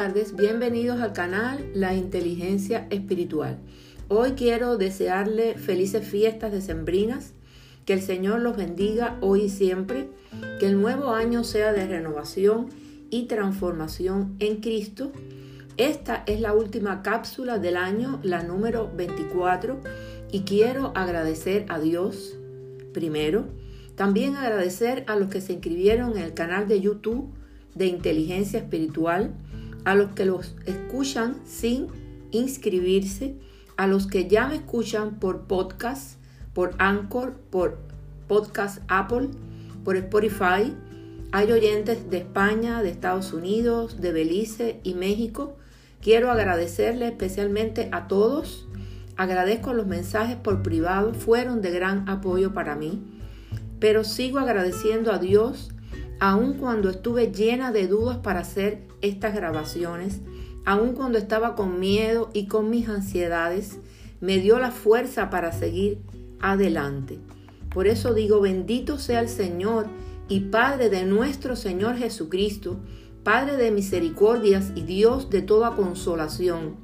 tardes, bienvenidos al canal La Inteligencia Espiritual. Hoy quiero desearle felices fiestas decembrinas, que el Señor los bendiga hoy y siempre, que el nuevo año sea de renovación y transformación en Cristo. Esta es la última cápsula del año, la número 24, y quiero agradecer a Dios primero, también agradecer a los que se inscribieron en el canal de YouTube de inteligencia espiritual, a los que los escuchan sin inscribirse, a los que ya me escuchan por podcast, por Anchor, por Podcast Apple, por Spotify. Hay oyentes de España, de Estados Unidos, de Belice y México. Quiero agradecerle especialmente a todos. Agradezco los mensajes por privado, fueron de gran apoyo para mí. Pero sigo agradeciendo a Dios aun cuando estuve llena de dudas para hacer estas grabaciones, aun cuando estaba con miedo y con mis ansiedades, me dio la fuerza para seguir adelante. Por eso digo, bendito sea el Señor y Padre de nuestro Señor Jesucristo, Padre de misericordias y Dios de toda consolación,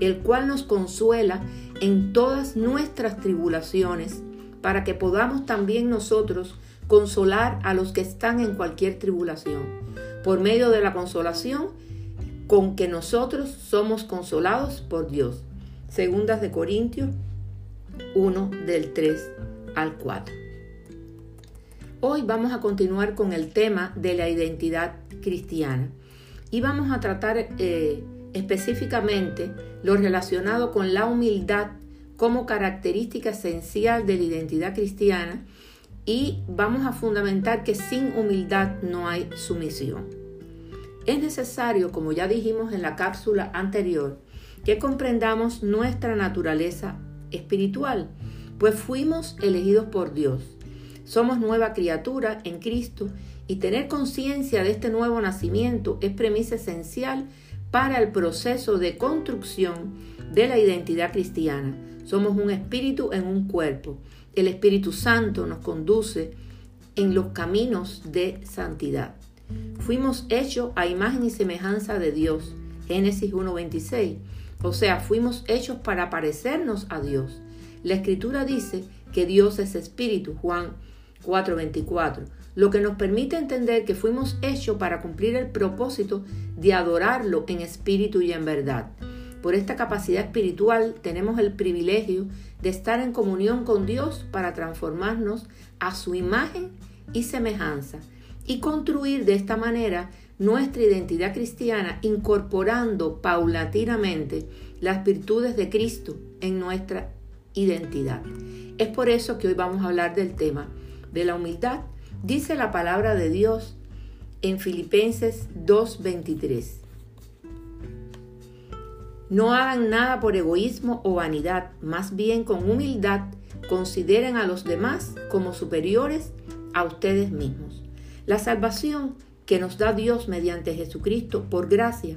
el cual nos consuela en todas nuestras tribulaciones, para que podamos también nosotros consolar a los que están en cualquier tribulación, por medio de la consolación con que nosotros somos consolados por Dios. Segundas de Corintios 1 del 3 al 4. Hoy vamos a continuar con el tema de la identidad cristiana y vamos a tratar eh, específicamente lo relacionado con la humildad como característica esencial de la identidad cristiana y vamos a fundamentar que sin humildad no hay sumisión. Es necesario, como ya dijimos en la cápsula anterior, que comprendamos nuestra naturaleza espiritual, pues fuimos elegidos por Dios. Somos nueva criatura en Cristo y tener conciencia de este nuevo nacimiento es premisa esencial para el proceso de construcción de la identidad cristiana. Somos un espíritu en un cuerpo el Espíritu Santo nos conduce en los caminos de santidad. Fuimos hechos a imagen y semejanza de Dios. Génesis 1.26. O sea, fuimos hechos para parecernos a Dios. La escritura dice que Dios es espíritu, Juan 4:24, lo que nos permite entender que fuimos hechos para cumplir el propósito de adorarlo en espíritu y en verdad. Por esta capacidad espiritual tenemos el privilegio de estar en comunión con Dios para transformarnos a su imagen y semejanza y construir de esta manera nuestra identidad cristiana incorporando paulatinamente las virtudes de Cristo en nuestra identidad. Es por eso que hoy vamos a hablar del tema de la humildad. Dice la palabra de Dios en Filipenses 2.23. No hagan nada por egoísmo o vanidad, más bien con humildad consideren a los demás como superiores a ustedes mismos. La salvación que nos da Dios mediante Jesucristo por gracia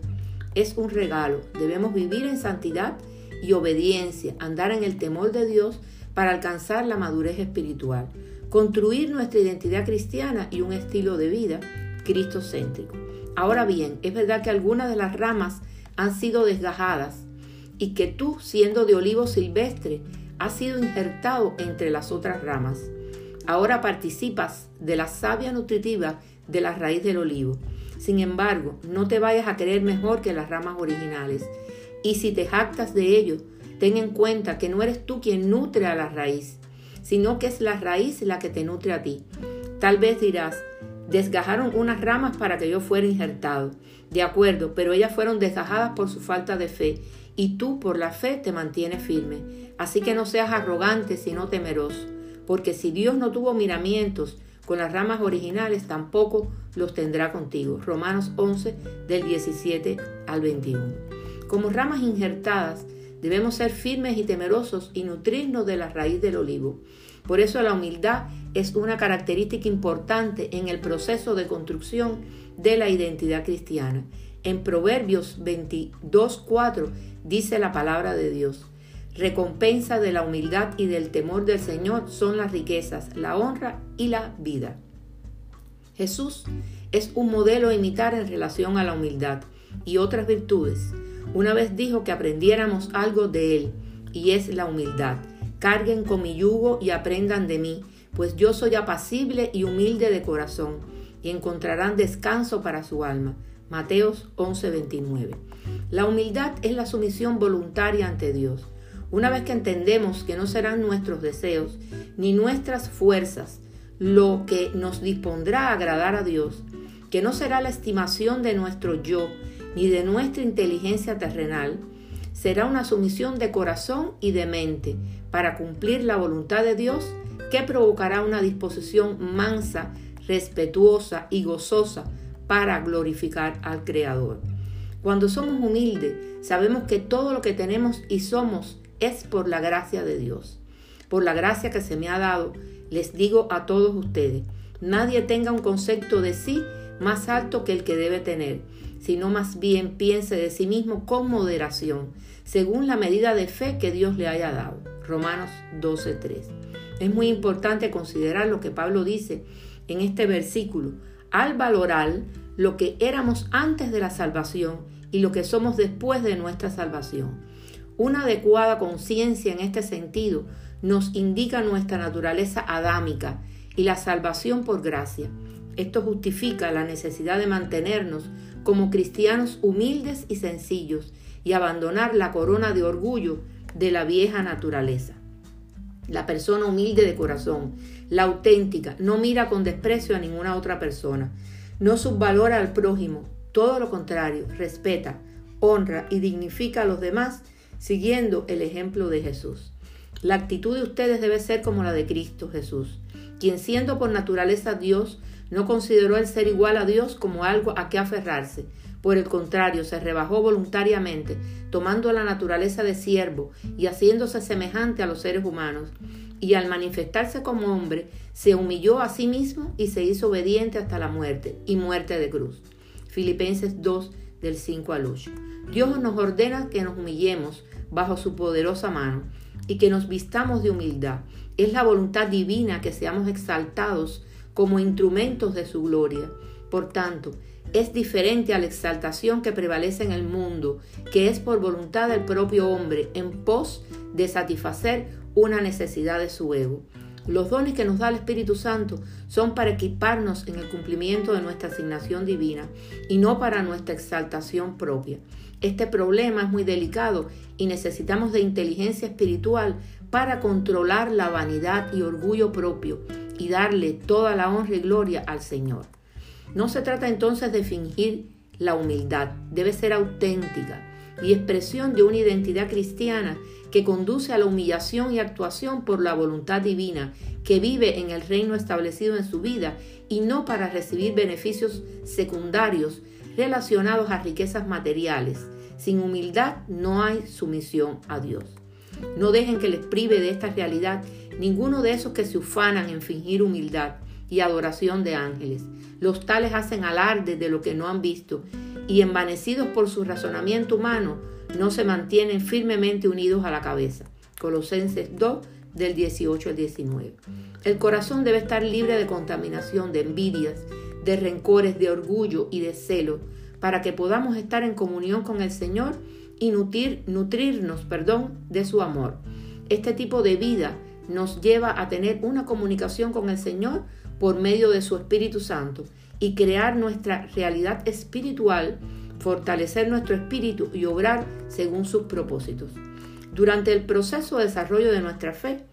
es un regalo. Debemos vivir en santidad y obediencia, andar en el temor de Dios para alcanzar la madurez espiritual, construir nuestra identidad cristiana y un estilo de vida cristocéntrico. Ahora bien, es verdad que algunas de las ramas han sido desgajadas y que tú, siendo de olivo silvestre, has sido injertado entre las otras ramas. Ahora participas de la savia nutritiva de la raíz del olivo. Sin embargo, no te vayas a creer mejor que las ramas originales. Y si te jactas de ello, ten en cuenta que no eres tú quien nutre a la raíz, sino que es la raíz la que te nutre a ti. Tal vez dirás, desgajaron unas ramas para que yo fuera injertado. De acuerdo, pero ellas fueron desgajadas por su falta de fe, y tú por la fe te mantienes firme. Así que no seas arrogante, sino temeroso, porque si Dios no tuvo miramientos con las ramas originales, tampoco los tendrá contigo. Romanos 11 del 17 al 21. Como ramas injertadas, debemos ser firmes y temerosos y nutrirnos de la raíz del olivo. Por eso la humildad es una característica importante en el proceso de construcción de la identidad cristiana. En Proverbios 22.4 dice la palabra de Dios. Recompensa de la humildad y del temor del Señor son las riquezas, la honra y la vida. Jesús es un modelo a imitar en relación a la humildad. y otras virtudes. Una vez dijo que aprendiéramos algo de Él, y es la humildad. Carguen con mi yugo y aprendan de mí, pues yo soy apacible y humilde de corazón, y encontrarán descanso para su alma. Mateos 11:29. La humildad es la sumisión voluntaria ante Dios. Una vez que entendemos que no serán nuestros deseos ni nuestras fuerzas lo que nos dispondrá a agradar a Dios, que no será la estimación de nuestro yo ni de nuestra inteligencia terrenal, será una sumisión de corazón y de mente para cumplir la voluntad de Dios que provocará una disposición mansa, respetuosa y gozosa para glorificar al Creador. Cuando somos humildes, sabemos que todo lo que tenemos y somos es por la gracia de Dios. Por la gracia que se me ha dado, les digo a todos ustedes, nadie tenga un concepto de sí más alto que el que debe tener, sino más bien piense de sí mismo con moderación, según la medida de fe que Dios le haya dado. Romanos 12:3. Es muy importante considerar lo que Pablo dice en este versículo, al valorar lo que éramos antes de la salvación y lo que somos después de nuestra salvación. Una adecuada conciencia en este sentido nos indica nuestra naturaleza adámica y la salvación por gracia. Esto justifica la necesidad de mantenernos como cristianos humildes y sencillos y abandonar la corona de orgullo de la vieja naturaleza. La persona humilde de corazón, la auténtica, no mira con desprecio a ninguna otra persona, no subvalora al prójimo, todo lo contrario, respeta, honra y dignifica a los demás siguiendo el ejemplo de Jesús. La actitud de ustedes debe ser como la de Cristo Jesús, quien siendo por naturaleza Dios, no consideró el ser igual a Dios como algo a que aferrarse. Por el contrario, se rebajó voluntariamente, tomando la naturaleza de siervo y haciéndose semejante a los seres humanos. Y al manifestarse como hombre, se humilló a sí mismo y se hizo obediente hasta la muerte y muerte de cruz. Filipenses 2 del 5 al 8. Dios nos ordena que nos humillemos bajo su poderosa mano y que nos vistamos de humildad. Es la voluntad divina que seamos exaltados como instrumentos de su gloria. Por tanto, es diferente a la exaltación que prevalece en el mundo, que es por voluntad del propio hombre, en pos de satisfacer una necesidad de su ego. Los dones que nos da el Espíritu Santo son para equiparnos en el cumplimiento de nuestra asignación divina y no para nuestra exaltación propia. Este problema es muy delicado y necesitamos de inteligencia espiritual para controlar la vanidad y orgullo propio y darle toda la honra y gloria al Señor. No se trata entonces de fingir la humildad, debe ser auténtica y expresión de una identidad cristiana que conduce a la humillación y actuación por la voluntad divina, que vive en el reino establecido en su vida y no para recibir beneficios secundarios relacionados a riquezas materiales. Sin humildad no hay sumisión a Dios. No dejen que les prive de esta realidad ninguno de esos que se ufanan en fingir humildad y adoración de ángeles. Los tales hacen alarde de lo que no han visto y envanecidos por su razonamiento humano no se mantienen firmemente unidos a la cabeza. Colosenses 2 del 18 al 19. El corazón debe estar libre de contaminación, de envidias, de rencores, de orgullo y de celo, para que podamos estar en comunión con el Señor y nutrirnos perdón, de su amor. Este tipo de vida nos lleva a tener una comunicación con el Señor por medio de su Espíritu Santo y crear nuestra realidad espiritual, fortalecer nuestro espíritu y obrar según sus propósitos. Durante el proceso de desarrollo de nuestra fe,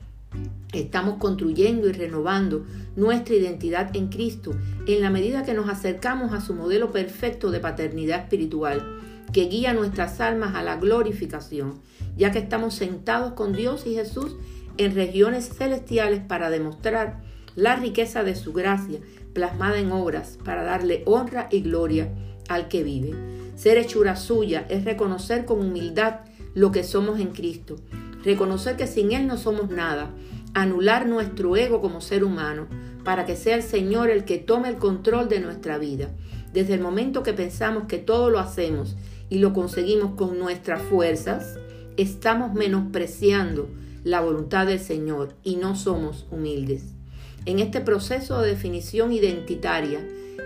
estamos construyendo y renovando nuestra identidad en Cristo en la medida que nos acercamos a su modelo perfecto de paternidad espiritual que guía nuestras almas a la glorificación, ya que estamos sentados con Dios y Jesús en regiones celestiales para demostrar la riqueza de su gracia plasmada en obras para darle honra y gloria al que vive. Ser hechura suya es reconocer con humildad lo que somos en Cristo, reconocer que sin Él no somos nada, anular nuestro ego como ser humano, para que sea el Señor el que tome el control de nuestra vida. Desde el momento que pensamos que todo lo hacemos y lo conseguimos con nuestras fuerzas, estamos menospreciando la voluntad del Señor y no somos humildes. En este proceso de definición identitaria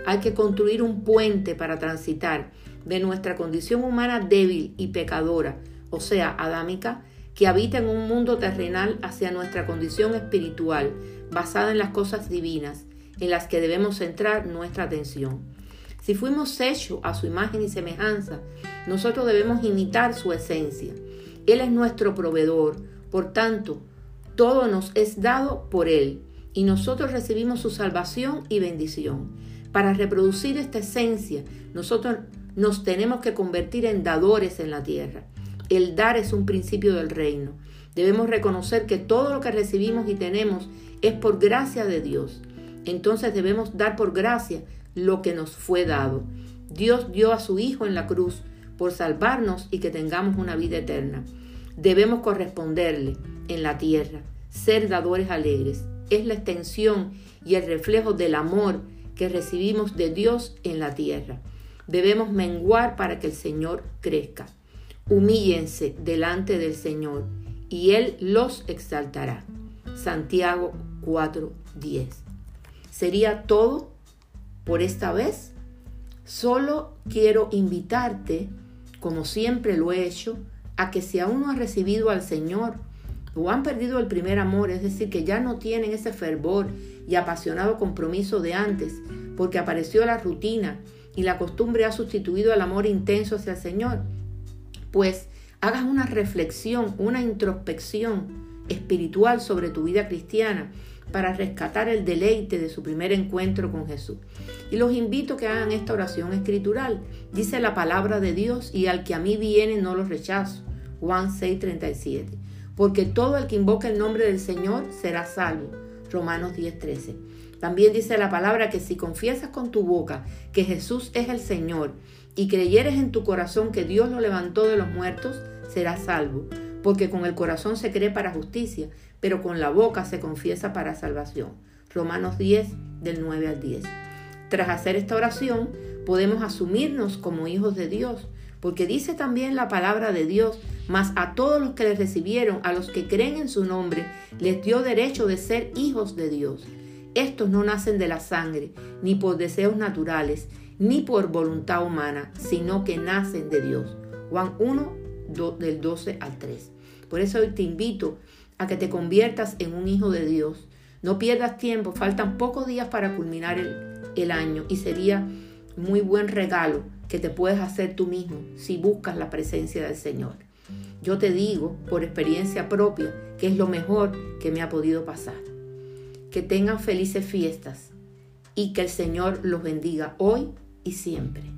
hay que construir un puente para transitar de nuestra condición humana débil y pecadora, o sea, adámica, que habita en un mundo terrenal hacia nuestra condición espiritual, basada en las cosas divinas, en las que debemos centrar nuestra atención. Si fuimos hechos a su imagen y semejanza, nosotros debemos imitar su esencia. Él es nuestro proveedor, por tanto, todo nos es dado por Él y nosotros recibimos su salvación y bendición. Para reproducir esta esencia, nosotros nos tenemos que convertir en dadores en la tierra. El dar es un principio del reino. Debemos reconocer que todo lo que recibimos y tenemos es por gracia de Dios. Entonces debemos dar por gracia lo que nos fue dado. Dios dio a su Hijo en la cruz por salvarnos y que tengamos una vida eterna. Debemos corresponderle en la tierra, ser dadores alegres. Es la extensión y el reflejo del amor que recibimos de Dios en la tierra. Debemos menguar para que el Señor crezca. Humíllense delante del Señor y Él los exaltará. Santiago 4:10. ¿Sería todo por esta vez? Solo quiero invitarte, como siempre lo he hecho, a que si aún no has recibido al Señor o han perdido el primer amor, es decir, que ya no tienen ese fervor y apasionado compromiso de antes, porque apareció la rutina y la costumbre ha sustituido el amor intenso hacia el Señor, pues hagas una reflexión, una introspección espiritual sobre tu vida cristiana para rescatar el deleite de su primer encuentro con Jesús. Y los invito a que hagan esta oración escritural. Dice la palabra de Dios y al que a mí viene no lo rechazo. Juan 6:37. Porque todo el que invoca el nombre del Señor será salvo. Romanos 10:13. También dice la palabra que si confiesas con tu boca que Jesús es el Señor y creyeres en tu corazón que Dios lo levantó de los muertos, serás salvo, porque con el corazón se cree para justicia, pero con la boca se confiesa para salvación. Romanos 10 del 9 al 10. Tras hacer esta oración, podemos asumirnos como hijos de Dios, porque dice también la palabra de Dios, mas a todos los que le recibieron, a los que creen en su nombre, les dio derecho de ser hijos de Dios. Estos no nacen de la sangre, ni por deseos naturales, ni por voluntad humana, sino que nacen de Dios. Juan 1, del 12 al 3. Por eso hoy te invito a que te conviertas en un hijo de Dios. No pierdas tiempo, faltan pocos días para culminar el, el año y sería muy buen regalo que te puedes hacer tú mismo si buscas la presencia del Señor. Yo te digo por experiencia propia que es lo mejor que me ha podido pasar. Que tengan felices fiestas y que el Señor los bendiga hoy y siempre.